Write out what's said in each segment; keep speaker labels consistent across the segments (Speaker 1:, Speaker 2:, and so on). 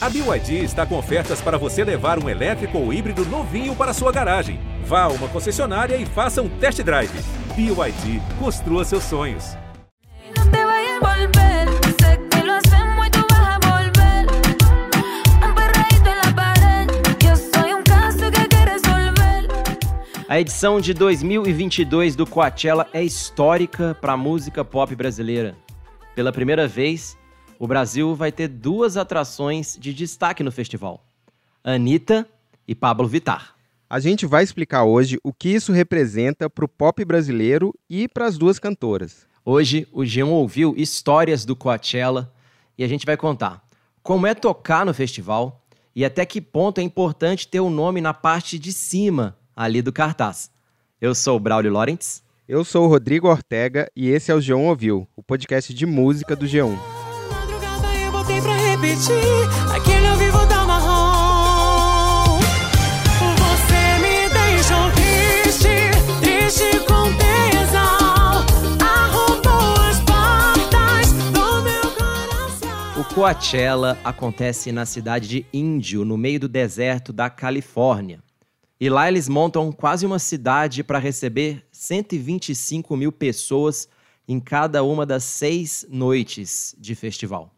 Speaker 1: A BYD está com ofertas para você levar um elétrico ou híbrido novinho para sua garagem. Vá a uma concessionária e faça um test drive. BYD, construa seus sonhos.
Speaker 2: A
Speaker 3: edição de 2022 do Coachella é histórica para a música pop brasileira. Pela primeira vez, o Brasil vai ter duas atrações de destaque no festival: Anitta e Pablo Vittar.
Speaker 4: A gente vai explicar hoje o que isso representa para o pop brasileiro e para as duas cantoras.
Speaker 3: Hoje, o G1 ouviu histórias do Coachella e a gente vai contar como é tocar no festival e até que ponto é importante ter o nome na parte de cima ali do cartaz. Eu sou o Braulio Lawrence.
Speaker 4: Eu sou o Rodrigo Ortega e esse é o G1 Ouviu, o podcast de música do G1.
Speaker 5: Repetir Aquele ao vivo da marrom Você me deixou triste Triste com tesão as portas do meu coração
Speaker 3: O Coachella acontece na cidade de Índio, no meio do deserto da Califórnia. E lá eles montam quase uma cidade para receber 125 mil pessoas em cada uma das seis noites de festival.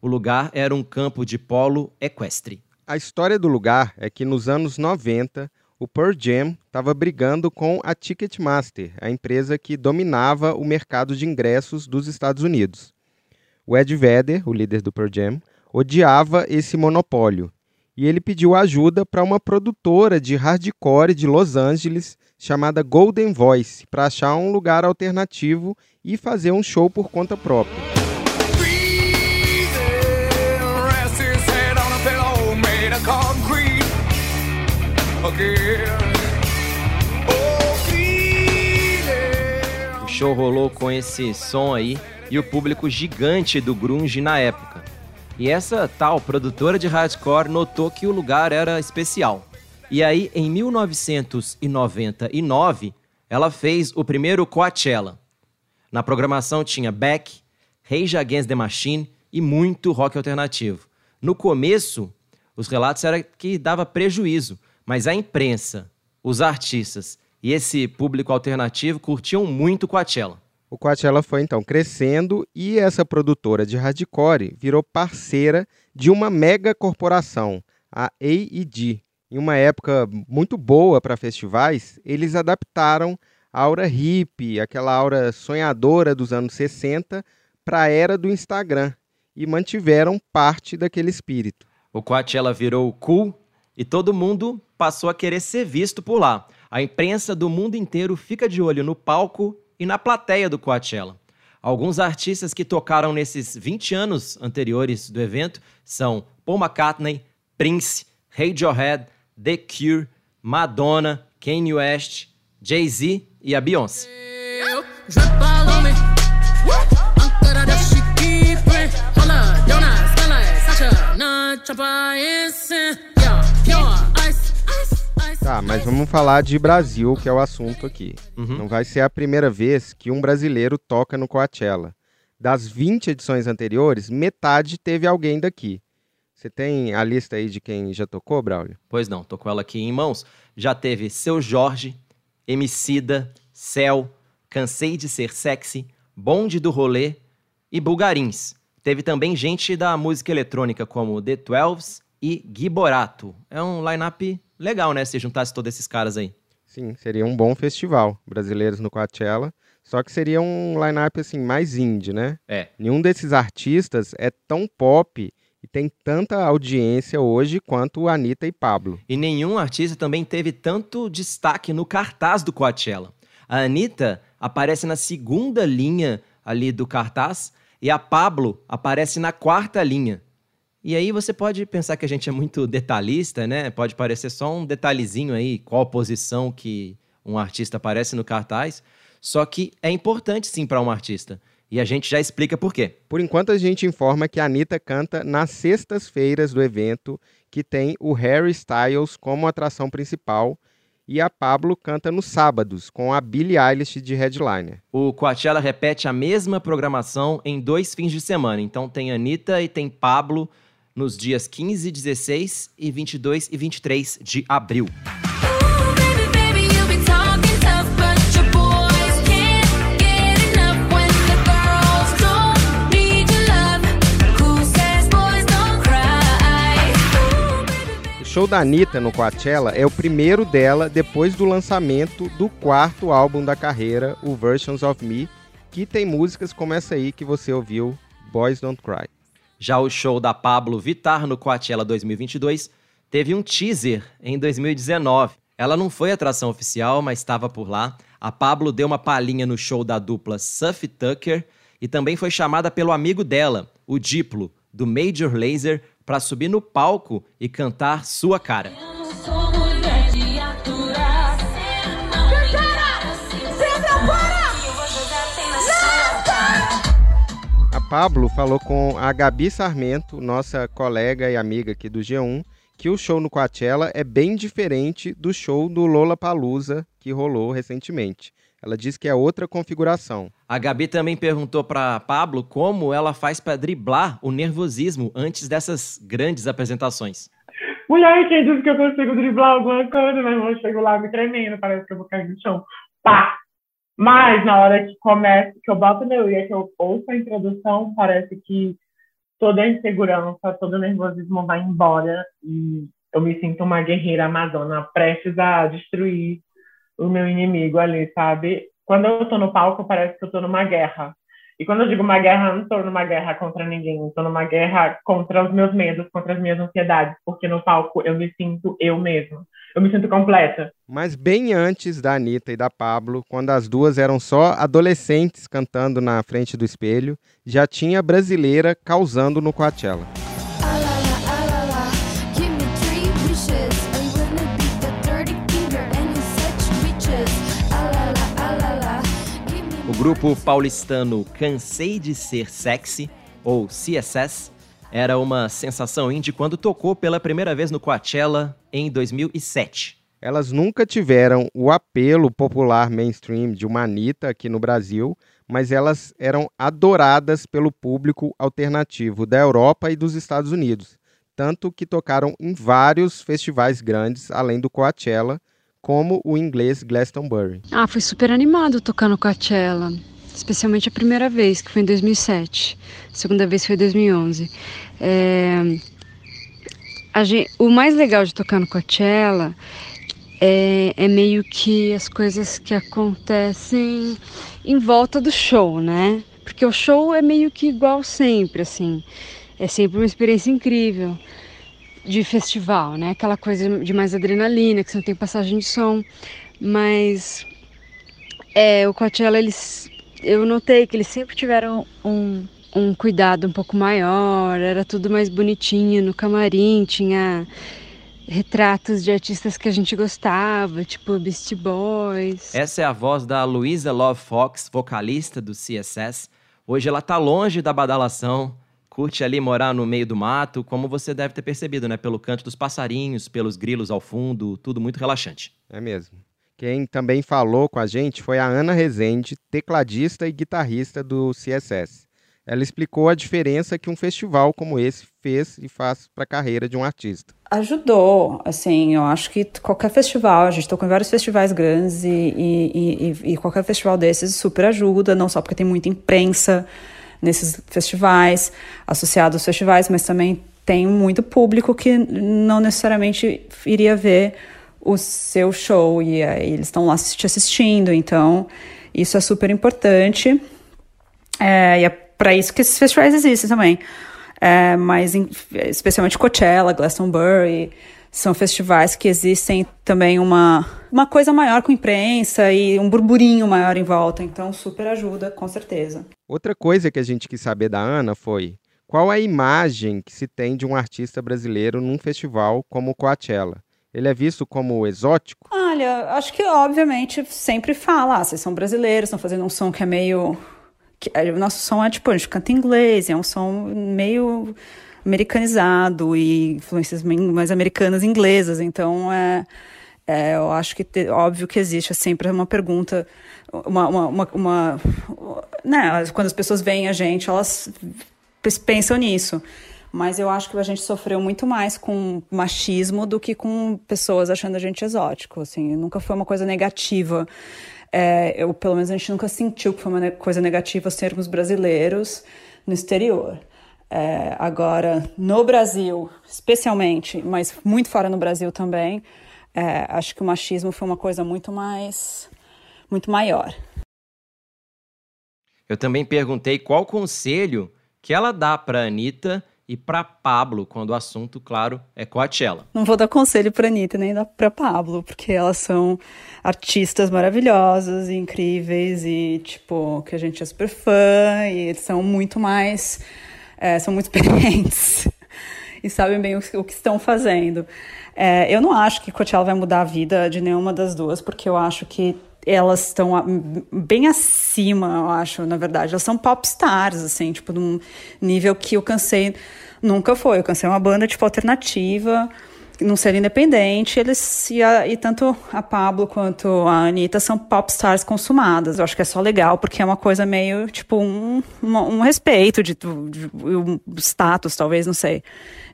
Speaker 3: O lugar era um campo de polo equestre.
Speaker 4: A história do lugar é que nos anos 90, o Pearl Jam estava brigando com a Ticketmaster, a empresa que dominava o mercado de ingressos dos Estados Unidos. O Ed Vedder, o líder do Pearl Jam, odiava esse monopólio e ele pediu ajuda para uma produtora de hardcore de Los Angeles chamada Golden Voice para achar um lugar alternativo e fazer um show por conta própria.
Speaker 3: O show rolou com esse som aí e o público gigante do grunge na época. E essa tal produtora de hardcore notou que o lugar era especial. E aí, em 1999, ela fez o primeiro Coachella. Na programação tinha Beck, Rage Against the Machine e muito rock alternativo. No começo, os relatos eram que dava prejuízo, mas a imprensa, os artistas e esse público alternativo curtiam muito Coachella.
Speaker 4: O Coachella foi então crescendo e essa produtora de hardcore virou parceira de uma mega corporação, a A&D. Em uma época muito boa para festivais, eles adaptaram a aura hippie, aquela aura sonhadora dos anos 60, para a era do Instagram e mantiveram parte daquele espírito.
Speaker 3: O Coachella virou cool e todo mundo passou a querer ser visto por lá. A imprensa do mundo inteiro fica de olho no palco e na plateia do Coachella. Alguns artistas que tocaram nesses 20 anos anteriores do evento são Paul McCartney, Prince, Radiohead, The Cure, Madonna, Kanye West, Jay-Z e a Beyoncé.
Speaker 4: Tá, mas vamos falar de Brasil, que é o assunto aqui.
Speaker 3: Uhum.
Speaker 4: Não vai ser a primeira vez que um brasileiro toca no Coachella. Das 20 edições anteriores, metade teve alguém daqui. Você tem a lista aí de quem já tocou, Braulio?
Speaker 3: Pois não, tô com ela aqui em mãos. Já teve Seu Jorge, Emicida, Céu, Cansei de Ser Sexy, Bonde do Rolê e Bulgarins. Teve também gente da música eletrônica como The Twelves e Gui Borato. É um line-up legal, né? Se juntasse todos esses caras aí.
Speaker 4: Sim, seria um bom festival. Brasileiros no Coachella. Só que seria um line-up assim, mais indie, né?
Speaker 3: É.
Speaker 4: Nenhum desses artistas é tão pop e tem tanta audiência hoje quanto Anitta e Pablo.
Speaker 3: E nenhum artista também teve tanto destaque no cartaz do Coachella. A Anitta aparece na segunda linha ali do cartaz e a Pablo aparece na quarta linha. E aí você pode pensar que a gente é muito detalhista, né? Pode parecer só um detalhezinho aí, qual posição que um artista aparece no cartaz. Só que é importante sim para um artista. E a gente já explica por quê.
Speaker 4: Por enquanto, a gente informa que a Anitta canta nas sextas-feiras do evento, que tem o Harry Styles como atração principal, e a Pablo canta nos sábados, com a Billie Eilish de headliner.
Speaker 3: O Coachella repete a mesma programação em dois fins de semana. Então tem Anitta e tem Pablo nos dias 15, 16 e 22 e 23 de abril.
Speaker 4: O show da Anitta no Coachella é o primeiro dela depois do lançamento do quarto álbum da carreira, o Versions of Me, que tem músicas como essa aí que você ouviu, Boys Don't Cry.
Speaker 3: Já o show da Pablo Vittar no Coachella 2022 teve um teaser em 2019. Ela não foi atração oficial, mas estava por lá. A Pablo deu uma palhinha no show da dupla Suff Tucker e também foi chamada pelo amigo dela, o Diplo, do Major Lazer, para subir no palco e cantar sua cara.
Speaker 4: Pablo falou com a Gabi Sarmento, nossa colega e amiga aqui do G1, que o show no Coachella é bem diferente do show do Lollapalooza que rolou recentemente. Ela diz que é outra configuração.
Speaker 3: A Gabi também perguntou para Pablo como ela faz para driblar o nervosismo antes dessas grandes apresentações.
Speaker 6: Mulher, quem disse que eu consigo driblar alguma coisa, meu irmão, eu chego lá me tremendo, parece que eu vou cair no chão. Pá! Mas na hora que começa, que eu boto meu ia, que eu ouço a introdução, parece que toda a insegurança, todo o nervosismo vai embora e eu me sinto uma guerreira amazona, prestes a destruir o meu inimigo ali, sabe? Quando eu tô no palco, parece que eu tô numa guerra. E quando eu digo uma guerra, eu não tô numa guerra contra ninguém, tô numa guerra contra os meus medos, contra as minhas ansiedades, porque no palco eu me sinto eu mesma. Eu me sinto completa.
Speaker 4: Mas bem antes da Anitta e da Pablo, quando as duas eram só adolescentes cantando na frente do espelho, já tinha brasileira causando no Coachella.
Speaker 3: Grupo paulistano Cansei de Ser Sexy, ou CSS, era uma sensação indie quando tocou pela primeira vez no Coachella em 2007.
Speaker 4: Elas nunca tiveram o apelo popular mainstream de uma Anitta aqui no Brasil, mas elas eram adoradas pelo público alternativo da Europa e dos Estados Unidos, tanto que tocaram em vários festivais grandes, além do Coachella, como o inglês Glastonbury.
Speaker 7: Ah, foi super animado tocar no Coachella. Especialmente a primeira vez, que foi em 2007. A segunda vez foi em 2011. É, a gen- o mais legal de tocar no Coachella é, é meio que as coisas que acontecem em volta do show, né? Porque o show é meio que igual sempre, assim. É sempre uma experiência incrível de festival, né? Aquela coisa de mais adrenalina, que você não tem passagem de som. Mas é, o Coachella, eles, eu notei que eles sempre tiveram um, um cuidado um pouco maior, era tudo mais bonitinho no camarim, tinha retratos de artistas que a gente gostava, tipo Beastie Boys.
Speaker 3: Essa é a voz da Luisa Love Fox, vocalista do CSS. Hoje ela tá longe da badalação, curte ali morar no meio do mato, como você deve ter percebido, né? Pelo canto dos passarinhos, pelos grilos ao fundo, tudo muito relaxante.
Speaker 4: É mesmo. Quem também falou com a gente foi a Ana Rezende, tecladista e guitarrista do CSS. Ela explicou a diferença que um festival como esse fez e faz para a carreira de um artista.
Speaker 8: Ajudou, assim, eu acho que qualquer festival, a gente tocou em vários festivais grandes e, e, e, e- e qualquer festival desses super ajuda, não só porque tem muita imprensa nesses festivais, associado aos festivais, mas também tem muito público que não necessariamente iria ver o seu show e aí eles estão lá te assistindo, então isso é super importante. É, e é para isso que esses festivais existem também. É, mas em- especialmente Coachella, Glastonbury, são festivais que existem também uma, uma coisa maior com imprensa e um burburinho maior em volta. Então, super ajuda, com certeza.
Speaker 4: Outra coisa que a gente quis saber da Ana foi qual a imagem que se tem de um artista brasileiro num festival como o Coachella. Ele é visto como exótico?
Speaker 8: Olha, acho que obviamente sempre fala, ah, vocês são brasileiros, estão fazendo um som que é meio. É, o nosso som é tipo, a gente canta inglês, é um som meio americanizado e influências mais americanas inglesas, então é, é, eu acho que te- óbvio que existe é sempre uma pergunta, uma, uma, uma, uma- né, quando as pessoas veem a gente, elas pensam nisso. Mas eu acho que a gente sofreu muito mais com machismo do que com pessoas achando a gente exótico. Assim, nunca foi uma coisa negativa. É, eu, pelo menos a gente nunca sentiu que foi uma coisa negativa sermos brasileiros no exterior. É, agora, no Brasil, especialmente, mas muito fora no Brasil também, é, acho que o machismo foi uma coisa muito mais, muito maior.
Speaker 3: Eu também perguntei qual conselho que ela dá pra Anitta e pra Pablo quando o assunto, claro, é Coachella.
Speaker 8: Não vou dar conselho pra Anitta nem dar pra Pablo, porque elas são artistas maravilhosas e incríveis e, tipo, que a gente é super fã e eles são muito mais. é, são muito experientes e sabem bem o, o que estão fazendo. É, eu não acho que Coachella vai mudar a vida de nenhuma das duas, porque eu acho que elas estão bem acima, eu acho, na verdade. Elas são pop stars, assim, tipo, num nível que eu cansei nunca foi. Eu cansei uma banda, tipo, alternativa, não ser independente. Eles, e, a- e tanto a Pablo quanto a Anitta são pop stars consumadas. Eu acho que é só legal, porque é uma coisa meio, tipo, um, uma- um respeito, de, de- um status, talvez, não sei,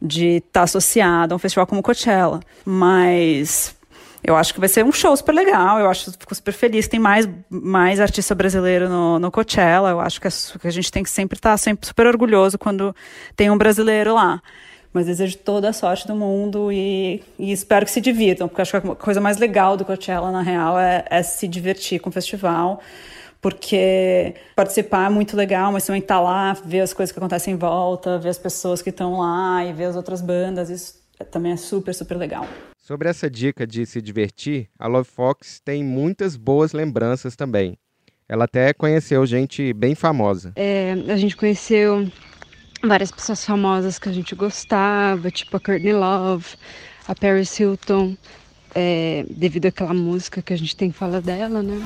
Speaker 8: de estar associado a um festival como Coachella. Mas eu acho que vai ser um show super legal. Eu acho fico super feliz. Tem mais, mais artista brasileiro no, no Coachella. Eu acho que, é que a gente tem que sempre estar sempre super orgulhoso quando tem um brasileiro lá. Mas desejo toda a sorte do mundo e, e espero que se divirtam, porque acho que a coisa mais legal do Coachella, na real, é, é se divertir com o festival. Porque participar é muito legal, mas também estar lá, ver as coisas que acontecem em volta, ver as pessoas que estão lá e ver as outras bandas, isso é- também é super, super legal.
Speaker 4: Sobre essa dica de se divertir, a Love Fox tem muitas boas lembranças também. Ela até conheceu gente bem famosa.
Speaker 7: É, a gente conheceu várias pessoas famosas que a gente gostava, tipo a Courtney Love, a Paris Hilton, é, devido àquela música que a gente tem fala dela, né?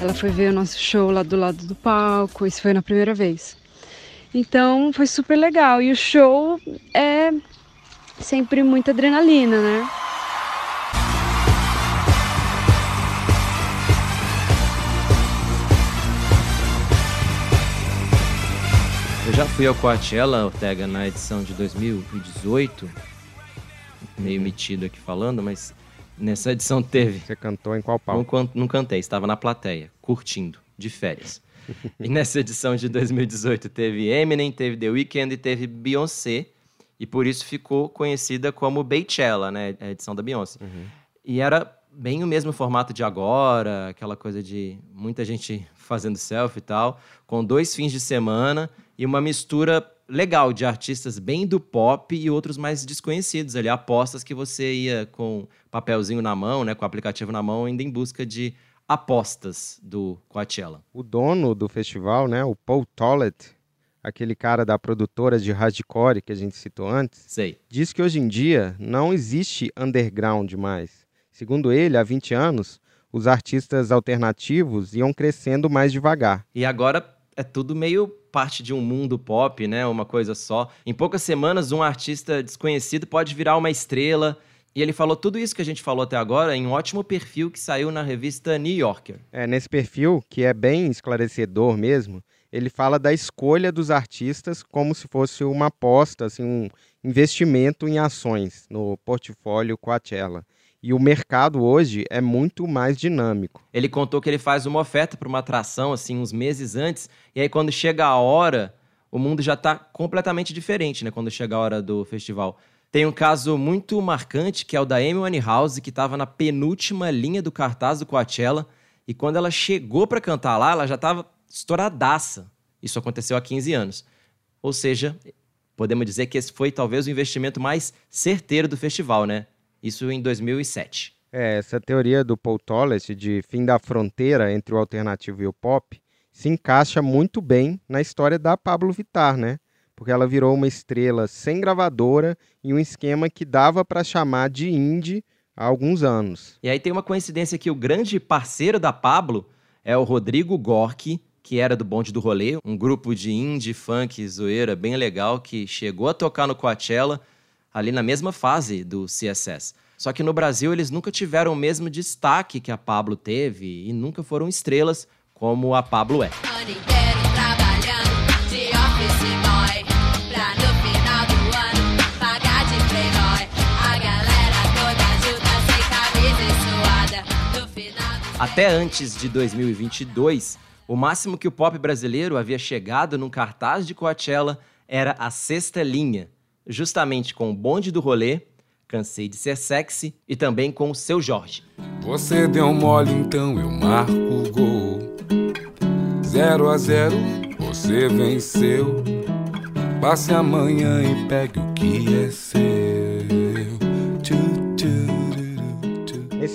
Speaker 7: Ela foi ver o nosso show lá do lado do palco, isso foi na primeira vez. Então foi super legal. E o show é sempre muita adrenalina, né?
Speaker 3: Eu já fui ao Coachella, Ortega, na edição de 2018, meio metido aqui falando, mas nessa edição teve.
Speaker 4: Você cantou em qual
Speaker 3: Não,
Speaker 4: palco?
Speaker 3: can- não cantei, estava na plateia, curtindo, de férias. e nessa edição de 2018 teve Eminem, teve The Weeknd e teve Beyoncé, e por isso ficou conhecida como Beychella, né? A edição da Beyoncé. E era bem o mesmo formato de agora, aquela coisa de muita gente fazendo selfie e tal, com dois fins de semana e uma mistura legal de artistas bem do pop e outros mais desconhecidos ali, apostas que você ia com papelzinho na mão, né, com o aplicativo na mão, indo em busca de apostas do Coachella.
Speaker 4: O dono do festival, né, o Paul Tollett, aquele cara da produtora de hardcore que a gente citou antes,
Speaker 3: Sei.
Speaker 4: diz que hoje em dia não existe underground mais. Segundo ele, há 20 anos, os artistas alternativos iam crescendo mais devagar.
Speaker 3: E agora é tudo meio parte de um mundo pop, né? Uma coisa só. Em poucas semanas, um artista desconhecido pode virar uma estrela. E ele falou tudo isso que a gente falou até agora em um ótimo perfil que saiu na revista New Yorker.
Speaker 4: É, nesse perfil, que é bem esclarecedor mesmo, ele fala da escolha dos artistas como se fosse uma aposta, assim, um investimento em ações no portfólio Coachella. E o mercado hoje é muito mais dinâmico.
Speaker 3: Ele contou que ele faz uma oferta para uma atração, assim, uns meses antes, e aí quando chega a hora, o mundo já está completamente diferente, né? Quando chega a hora do festival. Tem um caso muito marcante, que é o da Amy Winehouse, que estava na penúltima linha do cartaz do Coachella, e quando ela chegou para cantar lá, ela já estava estouradaça. Isso aconteceu há 15 anos. Ou seja, podemos dizer que esse foi talvez o investimento mais certeiro do festival, né? Isso em 2007.
Speaker 4: É, essa teoria do Paul Tollett de fim da fronteira entre o alternativo e o pop se encaixa muito bem na história da Pablo Vittar, né? Porque ela virou uma estrela sem gravadora e um esquema que dava para chamar de indie há alguns anos.
Speaker 3: E aí tem uma coincidência que o grande parceiro da Pablo é o Rodrigo Gork, que era do Bonde do Rolê, um grupo de indie, funk, zoeira bem legal que chegou a tocar no Coachella ali na mesma fase do CSS. Só que no Brasil eles nunca tiveram o mesmo destaque que a Pablo teve e nunca foram estrelas como a Pablo é. Até antes de 2022, o máximo que o pop brasileiro havia chegado num cartaz de Coachella era a sexta linha, justamente com o bonde do rolê, Cansei de Ser Sexy e também com o Seu Jorge.
Speaker 9: Você deu mole, então eu marco o gol. Zero a zero, você venceu. Passe amanhã e pegue o que é seu.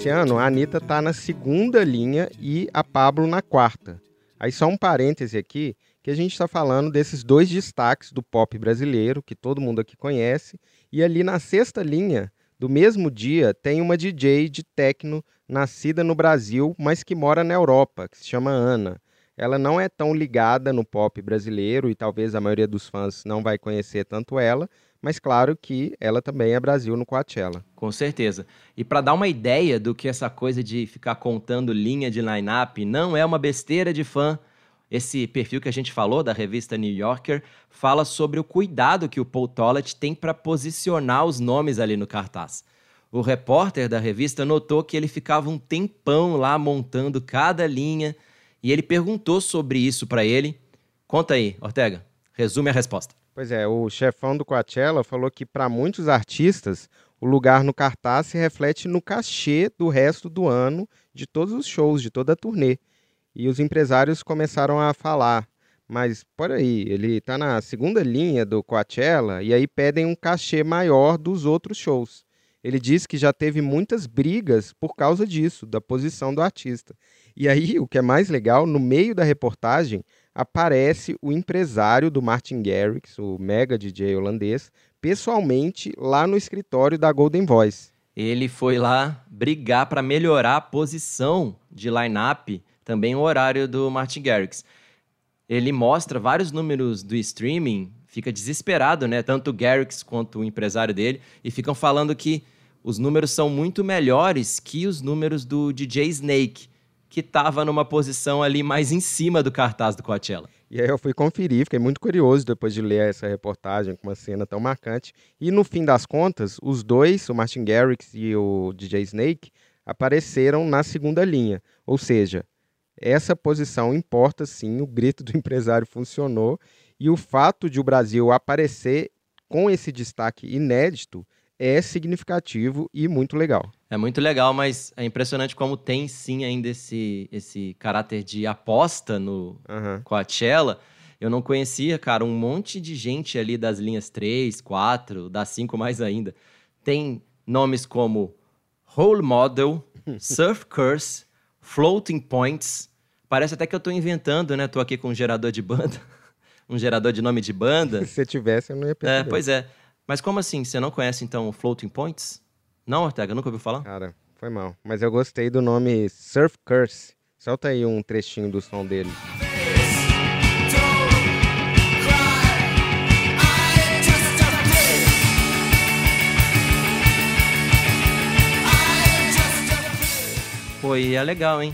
Speaker 4: Esse ano, a Anitta tá na segunda linha e a Pablo na quarta. Aí só um parêntese aqui, que a gente está falando desses dois destaques do pop brasileiro, que todo mundo aqui conhece, e ali na sexta linha, do mesmo dia, tem uma DJ de techno nascida no Brasil, mas que mora na Europa, que se chama Ana. Ela não é tão ligada no pop brasileiro e talvez a maioria dos fãs não vai conhecer tanto ela, mas claro que ela também é Brasil no Coachella.
Speaker 3: Com certeza. E para dar uma ideia do que essa coisa de ficar contando linha de line-up não é uma besteira de fã, esse perfil que a gente falou da revista New Yorker fala sobre o cuidado que o Paul Tollett tem para posicionar os nomes ali no cartaz. O repórter da revista notou que ele ficava um tempão lá montando cada linha e ele perguntou sobre isso para ele. Conta aí, Ortega. Resume a resposta.
Speaker 4: Pois é, o chefão do Coachella falou que para muitos artistas o lugar no cartaz se reflete no cachê do resto do ano de todos os shows, de toda a turnê. E os empresários começaram a falar, mas por aí, ele está na segunda linha do Coachella e aí pedem um cachê maior dos outros shows. Ele diz que já teve muitas brigas por causa disso, da posição do artista. E aí, o que é mais legal, no meio da reportagem, aparece o empresário do Martin Garrix, o mega DJ holandês, pessoalmente lá no escritório da Golden Voice.
Speaker 3: Ele foi lá brigar para melhorar a posição de line-up, também o horário do Martin Garrix. Ele mostra vários números do streaming, fica desesperado, né? Tanto o Garrix quanto o empresário dele, e ficam falando que os números são muito melhores que os números do DJ Snake, que estava numa posição ali mais em cima do cartaz do Coachella.
Speaker 4: E aí eu fui conferir, fiquei muito curioso depois de ler essa reportagem com uma cena tão marcante. E no fim das contas, os dois, o Martin Garrix e o DJ Snake, apareceram na segunda linha. Ou seja, essa posição importa sim, o grito do empresário funcionou. E o fato de o Brasil aparecer com esse destaque inédito é significativo e muito legal.
Speaker 3: É muito legal, mas é impressionante como tem sim ainda esse, esse caráter de aposta no
Speaker 4: Aham.
Speaker 3: Coachella. Eu não conhecia, cara, um monte de gente ali das linhas 3, 4, das 5 mais ainda. Tem nomes como Role Model, Surf Curse, Floating Points. Parece até que eu tô inventando, né? Tô aqui com um gerador de banda, um gerador de nome de banda.
Speaker 4: Se você tivesse, eu não ia
Speaker 3: É,
Speaker 4: perceber.
Speaker 3: pois é. Mas como assim? Você não conhece então o Floating Points? Não, Ortega, nunca ouviu falar?
Speaker 4: Cara, foi mal. Mas eu gostei do nome Surf Curse. Solta aí um trechinho do som dele.
Speaker 3: Pô, e é legal, hein?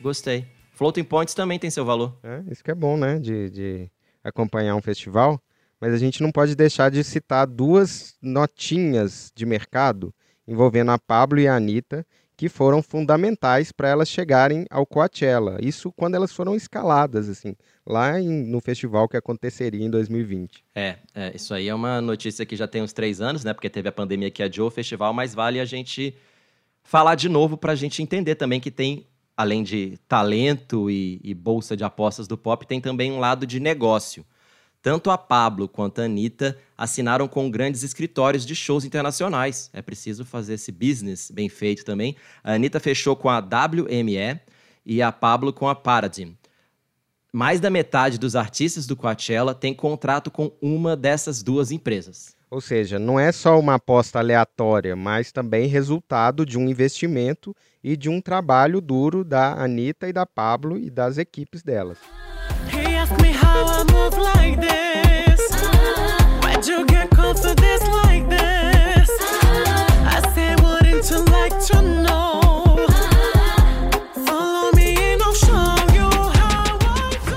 Speaker 3: Gostei. Floating Points também tem seu valor.
Speaker 4: É, isso que é bom, né? De, de acompanhar um festival. Mas a gente não pode deixar de citar duas notinhas de mercado envolvendo a Pablo e a Anitta, que foram fundamentais para elas chegarem ao Coachella. Isso quando elas foram escaladas, assim, lá em- no festival que aconteceria em 2020.
Speaker 3: É, é, isso aí é uma notícia que já tem uns três anos, né? Porque teve a pandemia que adiou o festival, mas vale a gente falar de novo para a gente entender também que tem, além de talento e, e bolsa de apostas do pop, tem também um lado de negócio. Tanto a Pablo quanto a Anitta assinaram com grandes escritórios de shows internacionais. É preciso fazer esse business bem feito também. A Anitta fechou com a WME e a Pablo com a Paradigm. Mais da metade dos artistas do Coachella tem contrato com uma dessas duas empresas.
Speaker 4: Ou seja, não é só uma aposta aleatória, mas também resultado de um investimento e de um trabalho duro da Anitta e da Pablo e das equipes delas.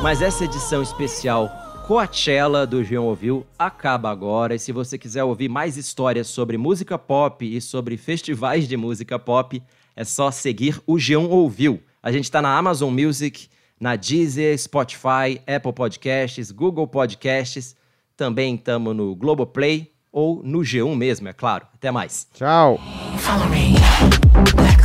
Speaker 3: Mas essa edição especial Coachella do João Ouviu acaba agora. E se você quiser ouvir mais histórias sobre música pop e sobre festivais de música pop, é só seguir o Geão Ouviu. A gente está na Amazon Music, na Deezer, Spotify, Apple Podcasts, Google Podcasts. Também estamos no Globoplay ou no G1 mesmo, é claro. Até mais.
Speaker 4: Tchau!
Speaker 5: follow me. Black